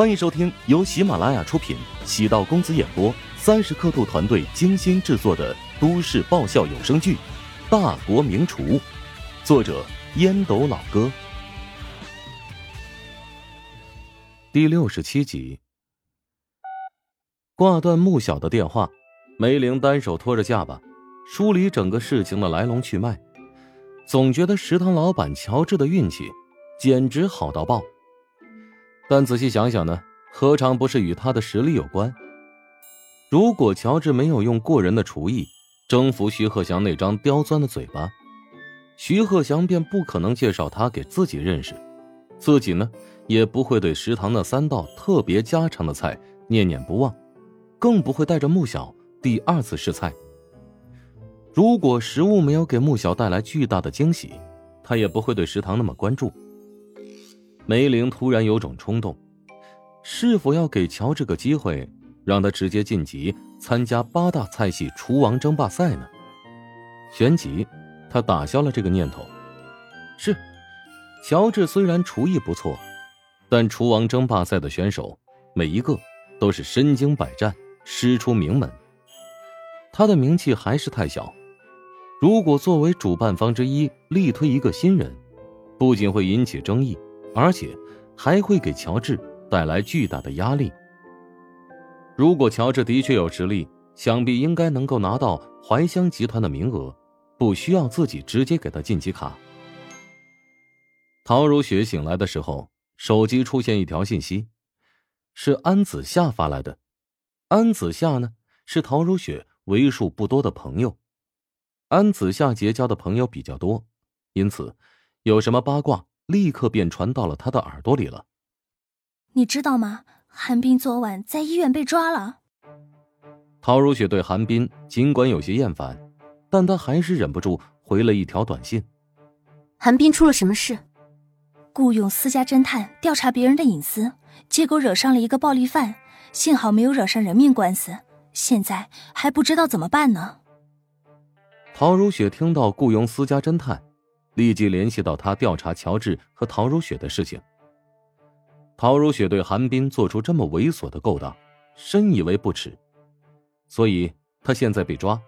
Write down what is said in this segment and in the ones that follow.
欢迎收听由喜马拉雅出品、喜道公子演播、三十刻度团队精心制作的都市爆笑有声剧《大国名厨》，作者烟斗老哥，第六十七集。挂断穆晓的电话，梅玲单手托着下巴，梳理整个事情的来龙去脉，总觉得食堂老板乔治的运气简直好到爆。但仔细想想呢，何尝不是与他的实力有关？如果乔治没有用过人的厨艺征服徐鹤祥那张刁钻的嘴巴，徐鹤祥便不可能介绍他给自己认识，自己呢也不会对食堂那三道特别家常的菜念念不忘，更不会带着穆小第二次试菜。如果食物没有给穆小带来巨大的惊喜，他也不会对食堂那么关注。梅玲突然有种冲动，是否要给乔治个机会，让他直接晋级参加八大菜系厨王争霸赛呢？旋即，他打消了这个念头。是，乔治虽然厨艺不错，但厨王争霸赛的选手每一个都是身经百战，师出名门。他的名气还是太小，如果作为主办方之一力推一个新人，不仅会引起争议。而且还会给乔治带来巨大的压力。如果乔治的确有实力，想必应该能够拿到怀香集团的名额，不需要自己直接给他晋级卡。陶如雪醒来的时候，手机出现一条信息，是安子夏发来的。安子夏呢，是陶如雪为数不多的朋友。安子夏结交的朋友比较多，因此有什么八卦。立刻便传到了他的耳朵里了。你知道吗？韩冰昨晚在医院被抓了。陶如雪对韩冰尽管有些厌烦，但她还是忍不住回了一条短信：“韩冰出了什么事？雇佣私家侦探调查别人的隐私，结果惹上了一个暴力犯，幸好没有惹上人命官司，现在还不知道怎么办呢。”陶如雪听到雇佣私家侦探。立即联系到他调查乔治和陶如雪的事情。陶如雪对韩冰做出这么猥琐的勾当，深以为不耻，所以他现在被抓，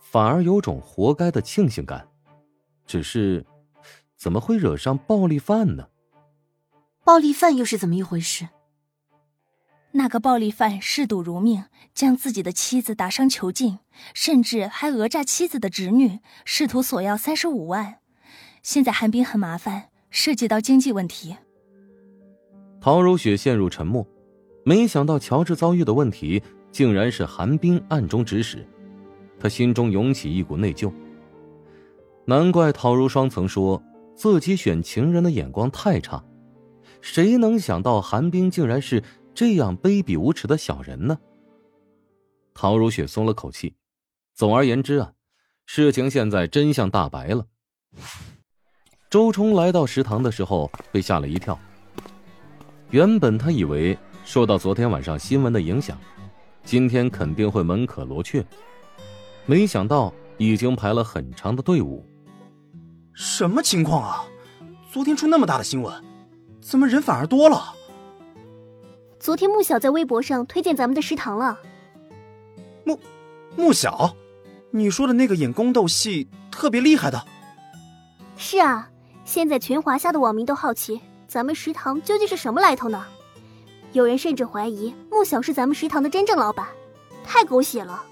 反而有种活该的庆幸感。只是，怎么会惹上暴力犯呢？暴力犯又是怎么一回事？那个暴力犯嗜赌如命，将自己的妻子打伤囚禁，甚至还讹诈妻子的侄女，试图索要三十五万。现在韩冰很麻烦，涉及到经济问题。陶如雪陷入沉默，没想到乔治遭遇的问题竟然是韩冰暗中指使，他心中涌起一股内疚。难怪陶如霜曾说自己选情人的眼光太差，谁能想到韩冰竟然是这样卑鄙无耻的小人呢？陶如雪松了口气。总而言之啊，事情现在真相大白了。周冲来到食堂的时候被吓了一跳。原本他以为受到昨天晚上新闻的影响，今天肯定会门可罗雀，没想到已经排了很长的队伍。什么情况啊？昨天出那么大的新闻，怎么人反而多了？昨天穆小在微博上推荐咱们的食堂了。穆穆小，你说的那个演宫斗戏特别厉害的？是啊。现在全华夏的网民都好奇，咱们食堂究竟是什么来头呢？有人甚至怀疑穆小是咱们食堂的真正老板，太狗血了。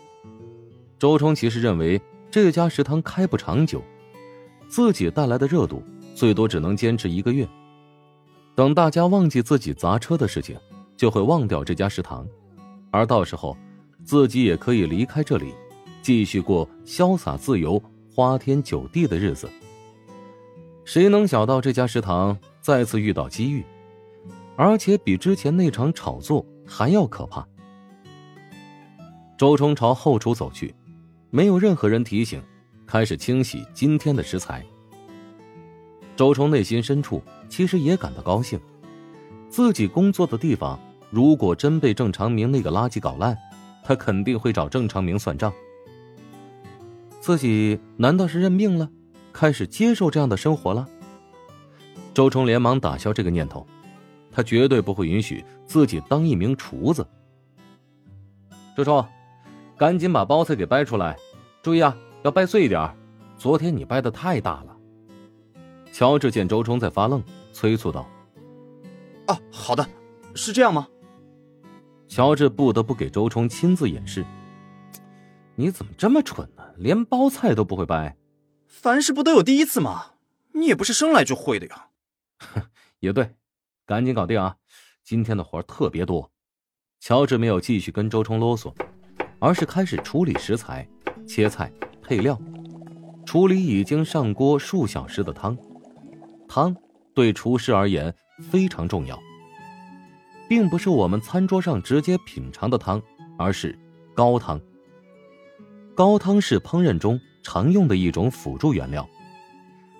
周冲其实认为这家食堂开不长久，自己带来的热度最多只能坚持一个月。等大家忘记自己砸车的事情，就会忘掉这家食堂，而到时候自己也可以离开这里，继续过潇洒自由、花天酒地的日子。谁能想到这家食堂再次遇到机遇，而且比之前那场炒作还要可怕？周冲朝后厨走去，没有任何人提醒，开始清洗今天的食材。周冲内心深处其实也感到高兴，自己工作的地方如果真被郑长明那个垃圾搞烂，他肯定会找郑长明算账。自己难道是认命了？开始接受这样的生活了。周冲连忙打消这个念头，他绝对不会允许自己当一名厨子。周冲，赶紧把包菜给掰出来，注意啊，要掰碎一点。昨天你掰的太大了。乔治见周冲在发愣，催促道：“啊，好的，是这样吗？”乔治不得不给周冲亲自演示。你怎么这么蠢呢？连包菜都不会掰？凡事不都有第一次吗？你也不是生来就会的呀。哼，也对，赶紧搞定啊！今天的活特别多。乔治没有继续跟周冲啰嗦，而是开始处理食材、切菜、配料，处理已经上锅数小时的汤。汤对厨师而言非常重要，并不是我们餐桌上直接品尝的汤，而是高汤。高汤是烹饪中常用的一种辅助原料，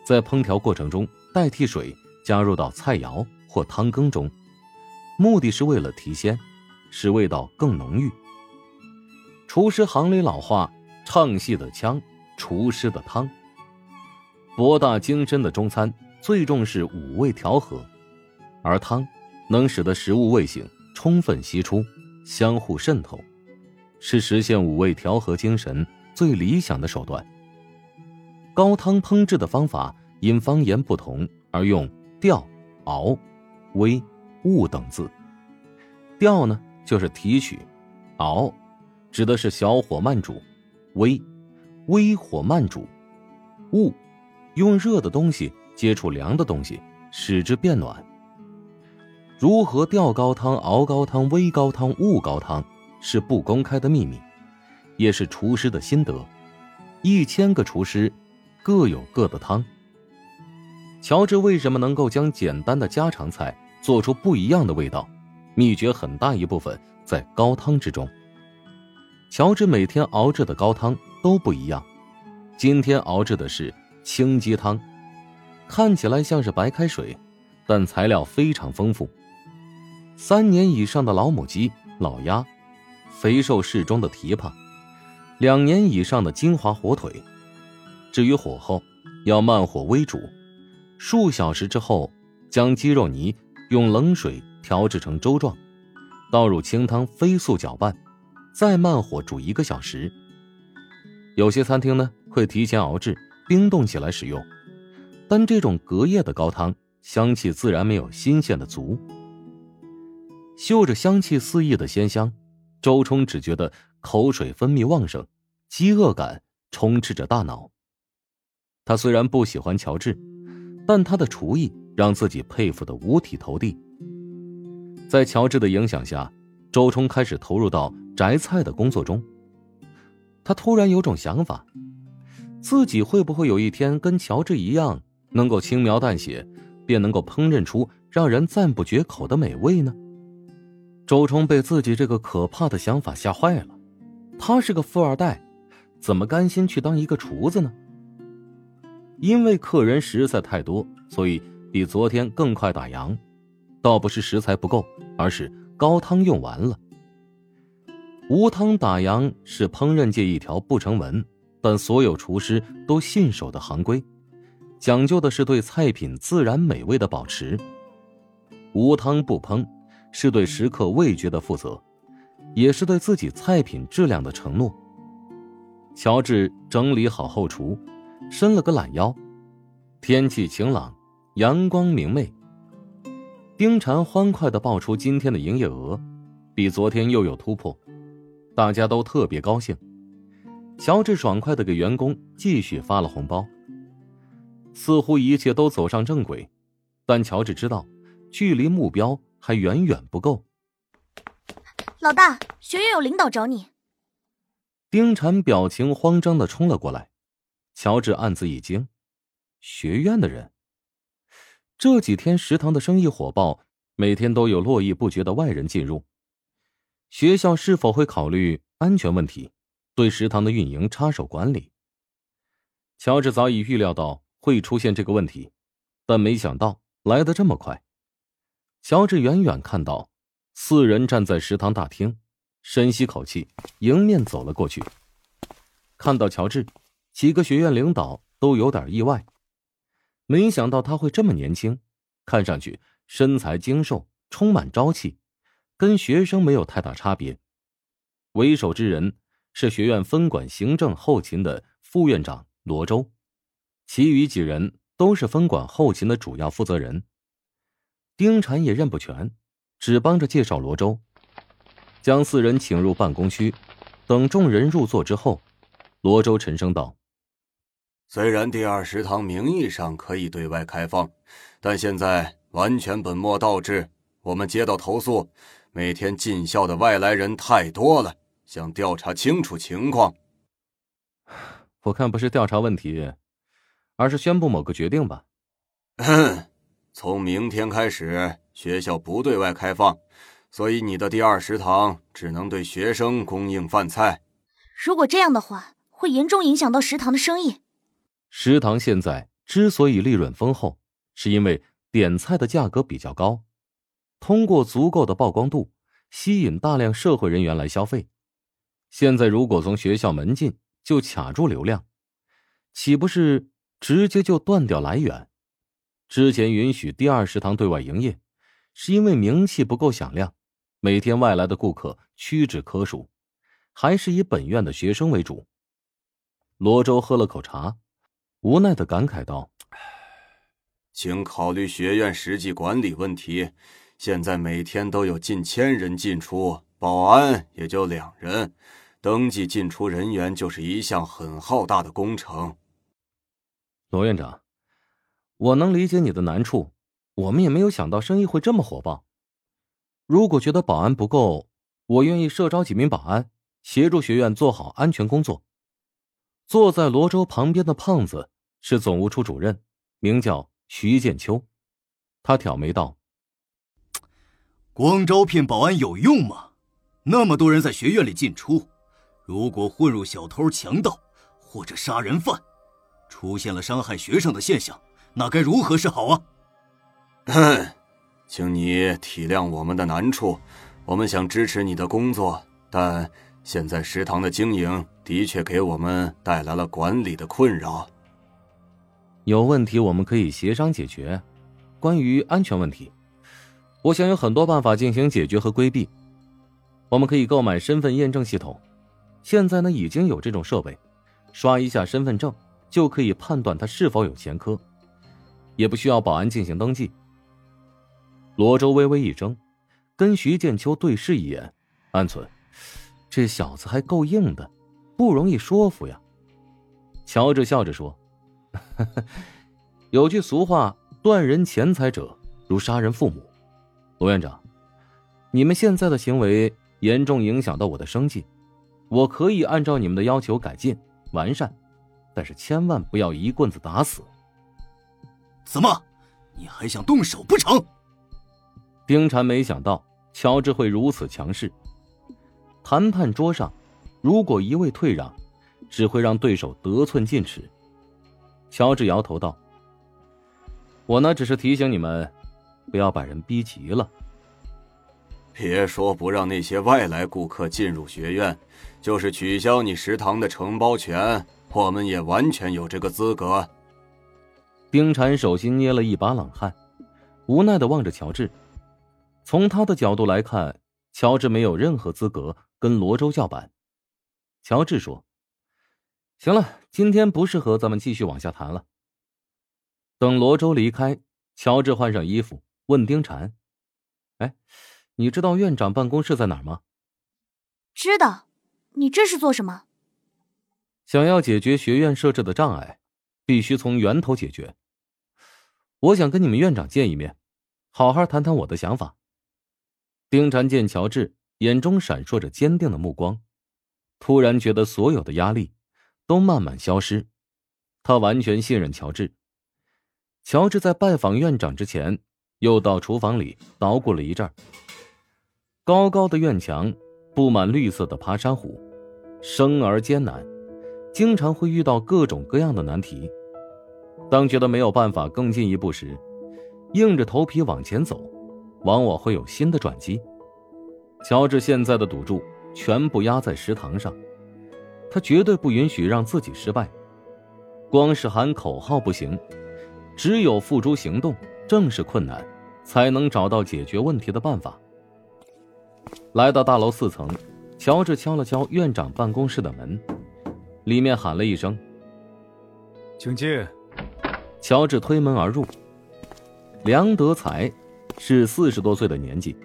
在烹调过程中代替水加入到菜肴或汤羹中，目的是为了提鲜，使味道更浓郁。厨师行里老话：“唱戏的腔，厨师的汤。”博大精深的中餐最重视五味调和，而汤能使得食物味型充分析出，相互渗透。是实现五味调和精神最理想的手段。高汤烹制的方法因方言不同而用调、熬、煨、焐等字。调呢，就是提取；熬，指的是小火慢煮；煨，微火慢煮；焐，用热的东西接触凉的东西，使之变暖。如何吊高汤、熬高汤、煨高汤、焐高汤？是不公开的秘密，也是厨师的心得。一千个厨师，各有各的汤。乔治为什么能够将简单的家常菜做出不一样的味道？秘诀很大一部分在高汤之中。乔治每天熬制的高汤都不一样。今天熬制的是清鸡汤，看起来像是白开水，但材料非常丰富。三年以上的老母鸡、老鸭。肥瘦适中的蹄膀，两年以上的金华火腿。至于火候，要慢火微煮，数小时之后，将鸡肉泥用冷水调制成粥状，倒入清汤飞速搅拌，再慢火煮一个小时。有些餐厅呢会提前熬制，冰冻起来使用，但这种隔夜的高汤香气自然没有新鲜的足。嗅着香气四溢的鲜香。周冲只觉得口水分泌旺盛，饥饿感充斥着大脑。他虽然不喜欢乔治，但他的厨艺让自己佩服的五体投地。在乔治的影响下，周冲开始投入到摘菜的工作中。他突然有种想法：自己会不会有一天跟乔治一样，能够轻描淡写便能够烹饪出让人赞不绝口的美味呢？周冲被自己这个可怕的想法吓坏了。他是个富二代，怎么甘心去当一个厨子呢？因为客人实在太多，所以比昨天更快打烊。倒不是食材不够，而是高汤用完了。无汤打烊是烹饪界一条不成文，但所有厨师都信守的行规，讲究的是对菜品自然美味的保持。无汤不烹。是对食客味觉的负责，也是对自己菜品质量的承诺。乔治整理好后厨，伸了个懒腰。天气晴朗，阳光明媚。丁婵欢快的报出今天的营业额，比昨天又有突破，大家都特别高兴。乔治爽快的给员工继续发了红包，似乎一切都走上正轨，但乔治知道，距离目标。还远远不够。老大，学院有领导找你。丁婵表情慌张的冲了过来，乔治暗自一惊：学院的人？这几天食堂的生意火爆，每天都有络绎不绝的外人进入。学校是否会考虑安全问题，对食堂的运营插手管理？乔治早已预料到会出现这个问题，但没想到来得这么快。乔治远远看到四人站在食堂大厅，深吸口气，迎面走了过去。看到乔治，几个学院领导都有点意外，没想到他会这么年轻，看上去身材精瘦，充满朝气，跟学生没有太大差别。为首之人是学院分管行政后勤的副院长罗周，其余几人都是分管后勤的主要负责人。丁禅也认不全，只帮着介绍罗周，将四人请入办公区。等众人入座之后，罗周沉声道。虽然第二食堂名义上可以对外开放，但现在完全本末倒置。我们接到投诉，每天进校的外来人太多了，想调查清楚情况。我看不是调查问题，而是宣布某个决定吧。从明天开始，学校不对外开放，所以你的第二食堂只能对学生供应饭菜。如果这样的话，会严重影响到食堂的生意。食堂现在之所以利润丰厚，是因为点菜的价格比较高，通过足够的曝光度，吸引大量社会人员来消费。现在如果从学校门禁就卡住流量，岂不是直接就断掉来源？之前允许第二食堂对外营业，是因为名气不够响亮，每天外来的顾客屈指可数，还是以本院的学生为主。罗周喝了口茶。无奈的感慨道：“请考虑学院实际管理问题。现在每天都有近千人进出，保安也就两人，登记进出人员就是一项很浩大的工程。”罗院长，我能理解你的难处，我们也没有想到生意会这么火爆。如果觉得保安不够，我愿意设招几名保安，协助学院做好安全工作。坐在罗周旁边的胖子。是总务处主任，名叫徐建秋。他挑眉道：“光招聘保安有用吗？那么多人在学院里进出，如果混入小偷、强盗或者杀人犯，出现了伤害学生的现象，那该如何是好啊？”请你体谅我们的难处，我们想支持你的工作，但现在食堂的经营的确给我们带来了管理的困扰。有问题我们可以协商解决。关于安全问题，我想有很多办法进行解决和规避。我们可以购买身份验证系统，现在呢已经有这种设备，刷一下身份证就可以判断他是否有前科，也不需要保安进行登记。罗周微微一怔，跟徐建秋对视一眼，暗存：这小子还够硬的，不容易说服呀。乔治笑着说。有句俗话，断人钱财者如杀人父母。罗院长，你们现在的行为严重影响到我的生计，我可以按照你们的要求改进完善，但是千万不要一棍子打死。怎么，你还想动手不成？丁禅没想到乔治会如此强势。谈判桌上，如果一味退让，只会让对手得寸进尺。乔治摇头道：“我呢，只是提醒你们，不要把人逼急了。别说不让那些外来顾客进入学院，就是取消你食堂的承包权，我们也完全有这个资格。”丁禅手心捏了一把冷汗，无奈的望着乔治。从他的角度来看，乔治没有任何资格跟罗州叫板。乔治说。行了，今天不适合咱们继续往下谈了。等罗周离开，乔治换上衣服，问丁禅：“哎，你知道院长办公室在哪儿吗？”“知道。”“你这是做什么？”“想要解决学院设置的障碍，必须从源头解决。我想跟你们院长见一面，好好谈谈我的想法。”丁禅见乔治眼中闪烁着坚定的目光，突然觉得所有的压力。都慢慢消失，他完全信任乔治。乔治在拜访院长之前，又到厨房里捣鼓了一阵高高的院墙布满绿色的爬山虎，生而艰难，经常会遇到各种各样的难题。当觉得没有办法更进一步时，硬着头皮往前走，往往会有新的转机。乔治现在的赌注全部压在食堂上。他绝对不允许让自己失败，光是喊口号不行，只有付诸行动正是困难，才能找到解决问题的办法。来到大楼四层，乔治敲了敲院长办公室的门，里面喊了一声：“请进。”乔治推门而入。梁德才是四十多岁的年纪，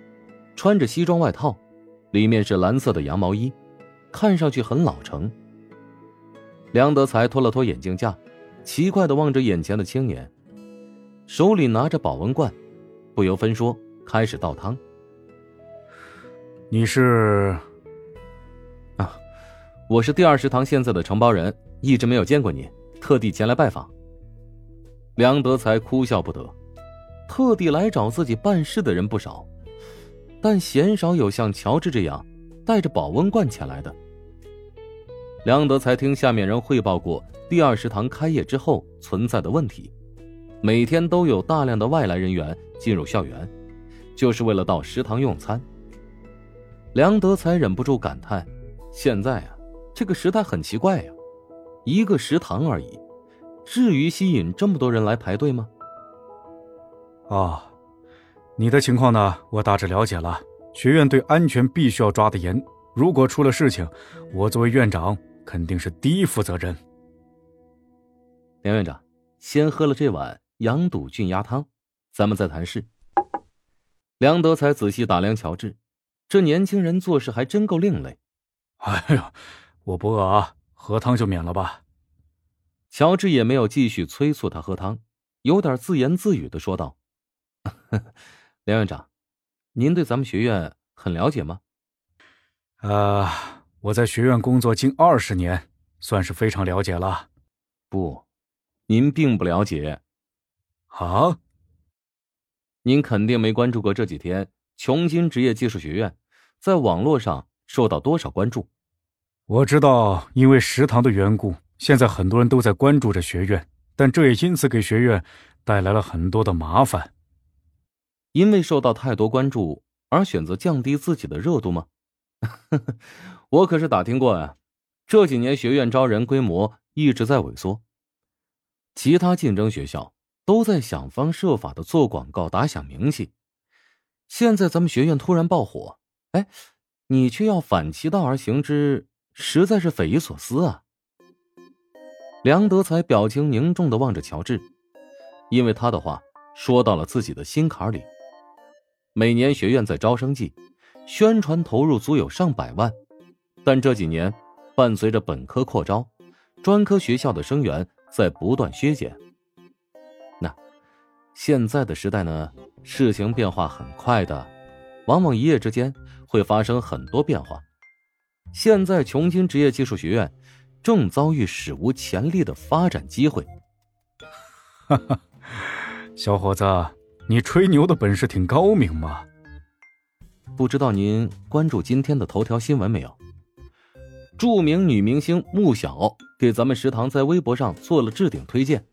穿着西装外套，里面是蓝色的羊毛衣，看上去很老成。梁德才脱了脱眼镜架，奇怪的望着眼前的青年，手里拿着保温罐，不由分说开始倒汤。你是？啊，我是第二食堂现在的承包人，一直没有见过你，特地前来拜访。梁德才哭笑不得，特地来找自己办事的人不少，但鲜少有像乔治这样带着保温罐前来的。梁德才听下面人汇报过，第二食堂开业之后存在的问题，每天都有大量的外来人员进入校园，就是为了到食堂用餐。梁德才忍不住感叹：“现在啊，这个时代很奇怪呀，一个食堂而已，至于吸引这么多人来排队吗？”啊，你的情况呢？我大致了解了。学院对安全必须要抓得严，如果出了事情，我作为院长肯定是第一负责人。梁院长，先喝了这碗羊肚菌鸭汤，咱们再谈事。梁德才仔细打量乔治。这年轻人做事还真够另类。哎呀，我不饿啊，喝汤就免了吧。乔治也没有继续催促他喝汤，有点自言自语的说道：“梁院长，您对咱们学院很了解吗？”“呃，我在学院工作近二十年，算是非常了解了。”“不，您并不了解。”“啊？您肯定没关注过这几天琼金职业技术学院。”在网络上受到多少关注？我知道，因为食堂的缘故，现在很多人都在关注着学院，但这也因此给学院带来了很多的麻烦。因为受到太多关注而选择降低自己的热度吗？我可是打听过呀，这几年学院招人规模一直在萎缩，其他竞争学校都在想方设法的做广告打响名气，现在咱们学院突然爆火。哎，你却要反其道而行之，实在是匪夷所思啊！梁德才表情凝重的望着乔治，因为他的话说到了自己的心坎里。每年学院在招生季，宣传投入足有上百万，但这几年伴随着本科扩招，专科学校的生源在不断削减。那现在的时代呢，事情变化很快的，往往一夜之间。会发生很多变化。现在，琼金职业技术学院正遭遇史无前例的发展机会。哈哈，小伙子，你吹牛的本事挺高明嘛。不知道您关注今天的头条新闻没有？著名女明星穆晓给咱们食堂在微博上做了置顶推荐，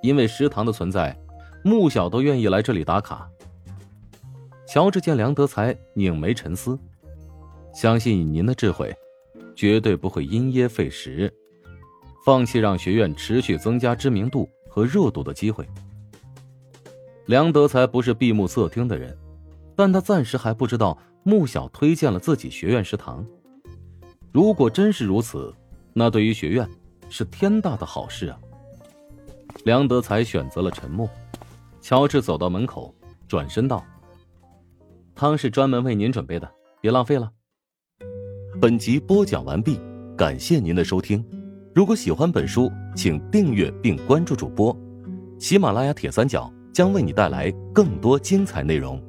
因为食堂的存在，穆晓都愿意来这里打卡。乔治见梁德才拧眉沉思，相信以您的智慧，绝对不会因噎废食，放弃让学院持续增加知名度和热度的机会。梁德才不是闭目塞听的人，但他暂时还不知道穆小推荐了自己学院食堂。如果真是如此，那对于学院是天大的好事啊！梁德才选择了沉默。乔治走到门口，转身道。汤是专门为您准备的，别浪费了。本集播讲完毕，感谢您的收听。如果喜欢本书，请订阅并关注主播。喜马拉雅铁三角将为你带来更多精彩内容。